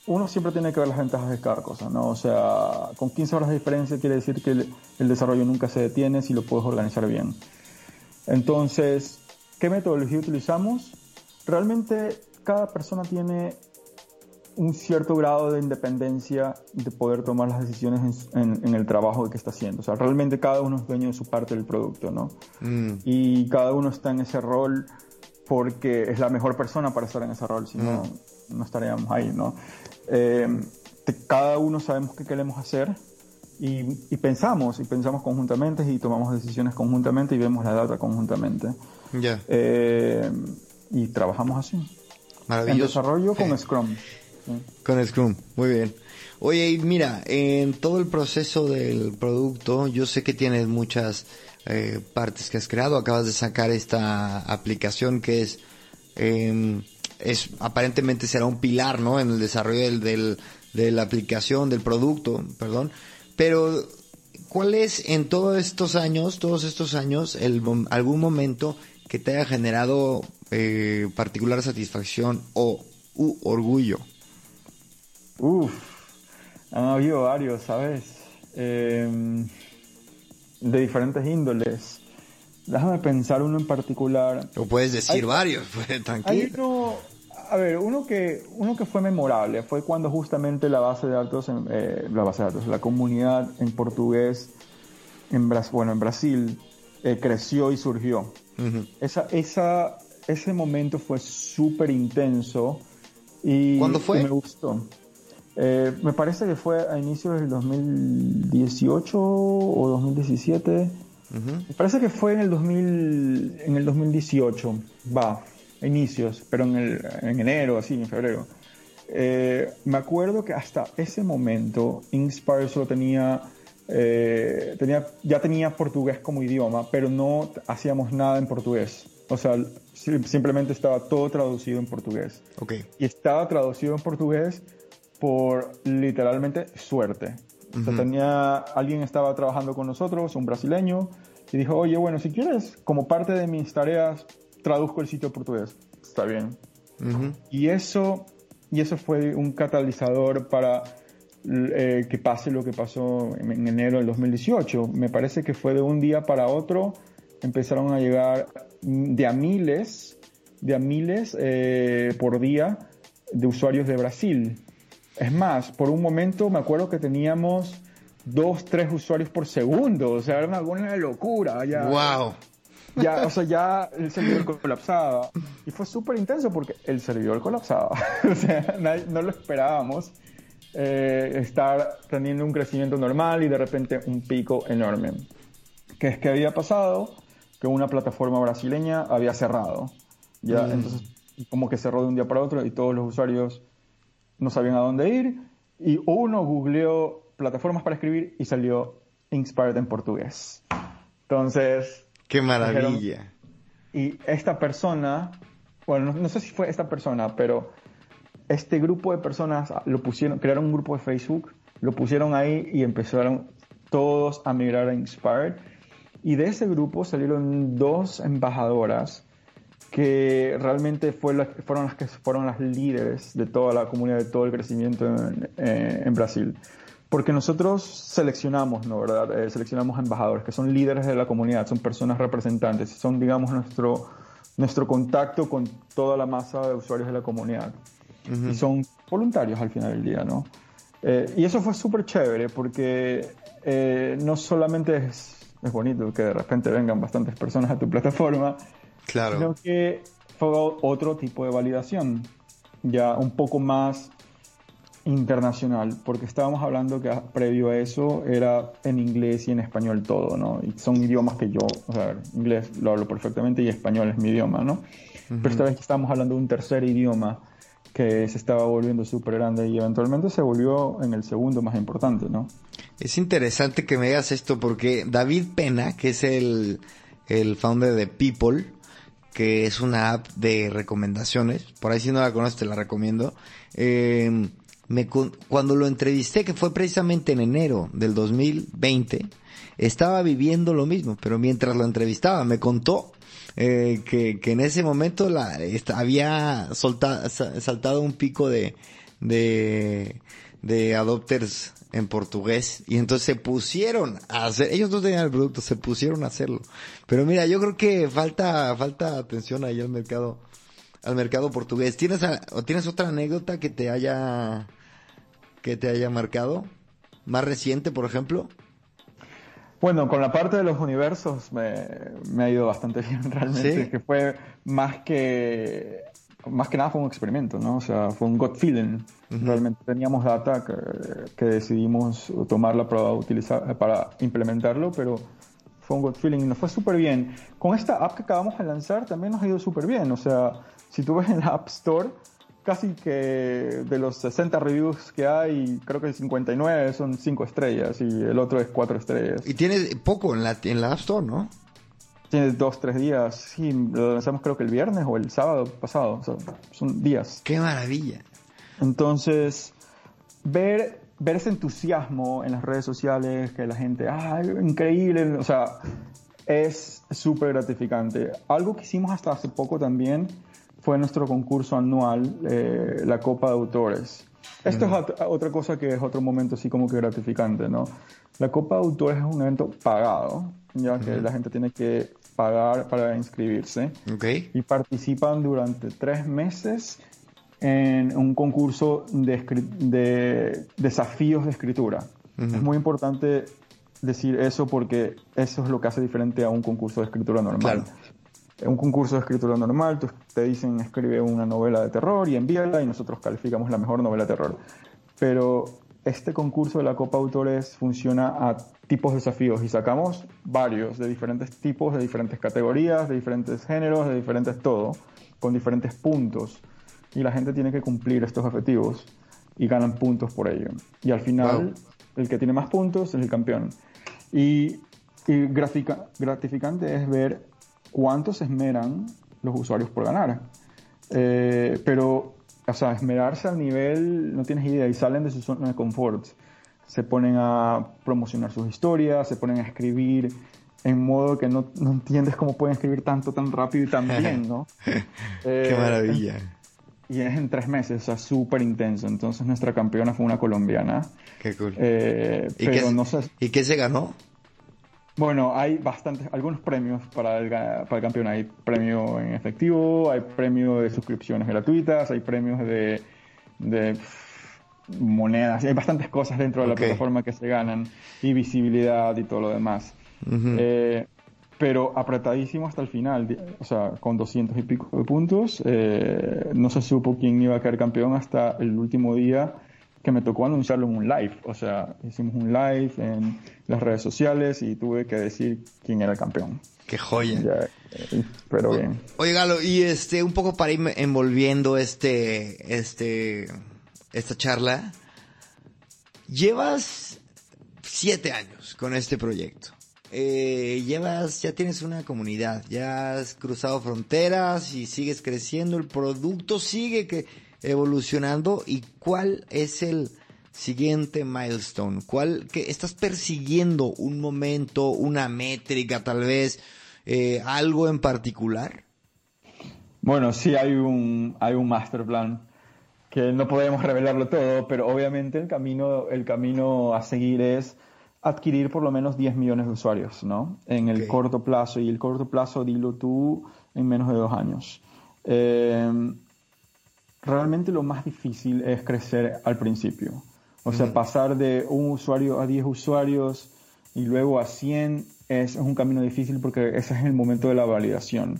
uno siempre tiene que ver las ventajas de cada cosa, ¿no? O sea, con 15 horas de diferencia quiere decir que el, desarrollo nunca se detiene si lo puedes organizar bien. Entonces, ¿qué metodología utilizamos? realmente cada persona tiene un cierto grado de independencia de poder tomar las decisiones en, el trabajo que está haciendo. O sea, realmente cada uno es dueño de su parte del producto, ¿no? Mm. Y cada uno está en ese rol porque es la mejor persona para estar en ese rol, si no, mm. no estaríamos ahí, ¿no? Eh, cada uno sabemos qué queremos hacer y, pensamos, y pensamos conjuntamente y tomamos decisiones conjuntamente y vemos la data conjuntamente. Ya. Eh, y trabajamos así. Maravilloso. En desarrollo con Scrum. Con Scrum, muy bien. Oye, mira, en todo el proceso del producto, yo sé que tienes muchas eh, partes que has creado. Acabas de sacar esta aplicación que es, em, es aparentemente será un pilar, ¿no? En el desarrollo del, de la aplicación, del producto, perdón. Pero, ¿cuál es en todos estos años, todos estos años, el, algún momento que te haya generado eh, particular satisfacción o orgullo? Uf, han habido varios, ¿sabes? Em, de diferentes índoles. Déjame pensar uno en particular. O puedes decir varios, pues, tranquilo. a ver, uno que, uno que fue memorable fue cuando justamente la base de datos, eh, la base de datos, la comunidad en portugués, en, bueno, en Brasil, eh, creció y surgió. esa, esa, ese momento fue súper intenso y, ¿Cuándo fue? me gustó. Eh, me parece que fue a inicios del 2018 o 2017. Me parece que fue en el, 2000, en el 2018, va, a inicios, pero en, el, en enero, así, en febrero. Eh, me acuerdo que hasta ese momento Inspire solo tenía, eh, tenía, ya tenía portugués como idioma, pero no hacíamos nada en portugués. O sea, simplemente estaba todo traducido en portugués. Okay. Y estaba traducido en portugués por literalmente suerte. o sea, tenía, alguien estaba trabajando con nosotros, un brasileño, y dijo, oye, bueno, si quieres, como parte de mis tareas, traduzco el sitio portugués. Está bien. Y eso, y eso fue un catalizador para eh, que pase lo que pasó en, enero del 2018. Me parece que fue de un día para otro, empezaron a llegar de a miles, de a miles eh, por día de usuarios de Brasil. Es más, por un momento me acuerdo que teníamos dos, tres usuarios por segundo. O sea, era una, locura. Ya, ¡Wow! Ya, o sea, ya el servidor colapsaba. Y fue súper intenso porque el servidor colapsaba. o sea, no lo esperábamos. Eh, estar teniendo un crecimiento normal y de repente un pico enorme. ¿Qué es que había pasado? Que una plataforma brasileña había cerrado. Ya, mm. entonces, como que cerró de un día para otro y todos los usuarios no sabían a dónde ir y uno googleó plataformas para escribir y salió Inspired en portugués. Entonces... ¡Qué maravilla! y esta persona, bueno, no, sé si fue esta persona, pero este grupo de personas lo pusieron, crearon un grupo de Facebook, lo pusieron ahí y empezaron todos a migrar a Inspired. Y de ese grupo salieron dos embajadoras que realmente fue fueron las que fueron las líderes de toda la comunidad, de todo el crecimiento en, eh, Brasil. Porque nosotros seleccionamos, ¿no? ¿verdad? Eh, seleccionamos embajadores que son líderes de la comunidad, son personas representantes, son, digamos, nuestro, nuestro contacto con toda la masa de usuarios de la comunidad. Y son voluntarios al final del día, ¿no? Eh, y eso fue súper chévere porque no solamente es, es bonito que de repente vengan bastantes personas a tu plataforma, Claro. Creo que fue otro tipo de validación, ya un poco más internacional, porque estábamos hablando que previo a eso era en inglés y en español todo, ¿no? Y son idiomas que yo, o sea, inglés lo hablo perfectamente y español es mi idioma, ¿no? Pero esta vez estamos hablando de un tercer idioma que se estaba volviendo súper grande y eventualmente se volvió en el segundo más importante, ¿no? Es interesante que me digas esto porque David Pena, que es el, el founder de People, que es una app de recomendaciones. Por ahí si no la conoces te la recomiendo. Eh, cuando lo entrevisté, que fue precisamente en enero del 2020, estaba viviendo lo mismo, pero mientras lo entrevistaba me contó eh, que, que, en ese momento la, había saltado un pico de, de, de adopters en portugués y entonces se pusieron a hacer, ellos no tenían el producto, se pusieron a hacerlo. Pero mira, yo creo que falta, falta atención ahí al mercado al mercado portugués. ¿Tienes, o ¿Tienes otra anécdota que te haya que te haya marcado? ¿Más reciente, por ejemplo? Bueno, con la parte de los universos me, ha ido bastante bien realmente, que fue más que más que nada fue un experimento, ¿no? O sea, fue un gut feeling. Realmente teníamos data que, decidimos tomarla para utilizar para implementarlo, pero fue un gut feeling y nos fue súper bien. Con esta app que acabamos de lanzar también nos ha ido súper bien. O sea, si tú ves en la App Store, casi que de los 60 reviews que hay, creo que 59 son 5 estrellas y el otro es 4 estrellas. Y tiene poco en la, en la App Store, ¿no? Tiene 2, 3 días. Sí, lo lanzamos creo que el viernes o el sábado pasado. O sea, son días. ¡Qué maravilla! Entonces, ver, ver ese entusiasmo en las redes sociales, que la gente, ¡ah, increíble! O sea, es súper gratificante. Algo que hicimos hasta hace poco también fue nuestro concurso anual, eh, la Copa de Autores. Esto es otra cosa que es otro momento así como que gratificante, ¿no? La Copa de Autores es un evento pagado, ya que la gente tiene que pagar para inscribirse. Okay. Y participan durante tres meses en un concurso de, de desafíos de escritura. Es muy importante decir eso porque eso es lo que hace diferente a un concurso de escritura normal. Claro un concurso de escritura normal, te dicen escribe una novela de terror y envíala y nosotros calificamos la mejor novela de terror. Pero este concurso de la Copa Autores funciona a tipos de desafíos y sacamos varios de diferentes tipos, de diferentes categorías, de diferentes géneros, de diferentes todo, con diferentes puntos. Y la gente tiene que cumplir estos objetivos y ganan puntos por ello. Y al final, el que tiene más puntos es el campeón. Y, y gratificante es ver cuánto se esmeran los usuarios por ganar. Eh, pero, o sea, esmerarse al nivel, no tienes idea, y salen de su zona de confort. Se ponen a promocionar sus historias, se ponen a escribir en modo que no, no entiendes cómo pueden escribir tanto, tan rápido y tan bien, ¿no? Qué eh, maravilla. Y es en tres meses, o sea, súper intenso. Entonces nuestra campeona fue una colombiana. Qué cool. Eh, ¿Y, pero qué, no sé... ¿Y qué se ganó? Bueno, hay bastantes, algunos premios para el, para el campeón. Hay premio en efectivo, hay premio de suscripciones gratuitas, hay premios de, de monedas, hay bastantes cosas dentro de la plataforma que se ganan y visibilidad y todo lo demás. Eh, pero apretadísimo hasta el final, o sea, con 200 y pico de puntos. Eh, no se supo quién iba a caer campeón hasta el último día que me tocó anunciarlo en un live. O sea, hicimos un live en las redes sociales y tuve que decir quién era el campeón. Qué joya. Eh, pero bien. Oye, Galo, y este, un poco para ir envolviendo este, este, esta charla. Llevas siete años con este proyecto. Eh, llevas, ya tienes una comunidad, ya has cruzado fronteras y sigues creciendo, el producto sigue que evolucionando y cuál es el siguiente milestone? ¿Cuál que estás persiguiendo un momento, una métrica tal vez, eh, algo en particular? Bueno, sí hay un hay un master plan que no podemos revelarlo todo, pero obviamente el camino el camino a seguir es adquirir por lo menos 10 millones de usuarios, ¿no? En el corto plazo y el corto plazo dilo tú en menos de dos años. Eh, realmente lo más difícil es crecer al principio. O sea, pasar de un usuario a 10 usuarios y luego a 100 es, un camino difícil porque ese es el momento de la validación.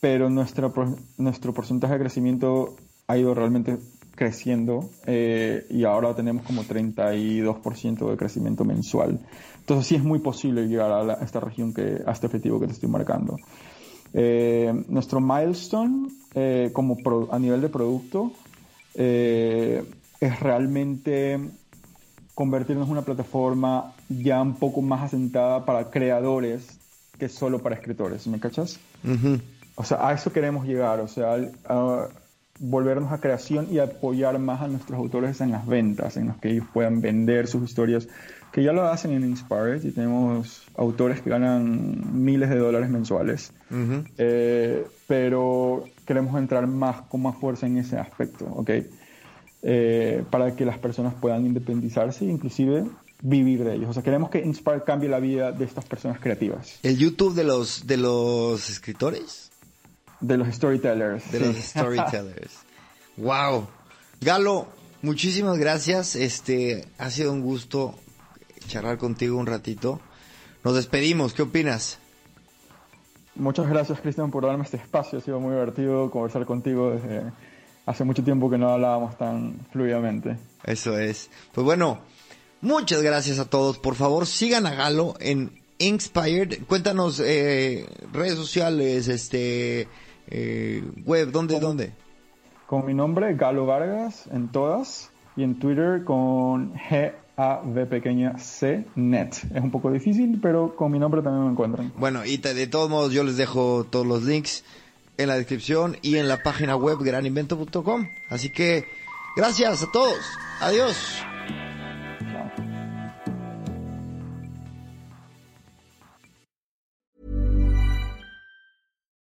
Pero nuestra, nuestro porcentaje de crecimiento ha ido realmente creciendo eh, y ahora tenemos como 32% de crecimiento mensual. Entonces sí es muy posible llegar a, esta región, que, a este objetivo que te estoy marcando. Eh, nuestro milestone eh, como a nivel de producto eh, es realmente convertirnos en una plataforma ya un poco más asentada para creadores que solo para escritores, ¿me cachas? O sea, a eso queremos llegar, o sea, a volvernos a creación y apoyar más a nuestros autores en las ventas, en los que ellos puedan vender sus historias que ya lo hacen en Inspired y tenemos autores que ganan miles de dólares mensuales. Eh, pero queremos entrar más con más fuerza en ese aspecto, ¿ok? Eh, para que las personas puedan independizarse e inclusive vivir de ellos. O sea, queremos que Inspired cambie la vida de estas personas creativas. ¿El YouTube de los, de los escritores? De los storytellers. De los storytellers. wow. Galo, muchísimas gracias. Este ha sido un gusto charlar contigo un ratito. Nos despedimos. ¿Qué opinas? Muchas gracias, Cristian, por darme este espacio. Ha sido muy divertido conversar contigo desde hace mucho tiempo que no hablábamos tan fluidamente. Eso es. Pues bueno, muchas gracias a todos. Por favor, sigan a Galo en Inspired. Cuéntanos eh, redes sociales, este eh, web, ¿dónde, dónde? Con mi nombre, Galo Vargas, en todas. Y en Twitter con G a V pequeña C net. Es un poco difícil, pero con mi nombre también me encuentran. Bueno, y de todos modos yo les dejo todos los links en la descripción y en la página web graninvento.com. Así que gracias a todos. Adiós.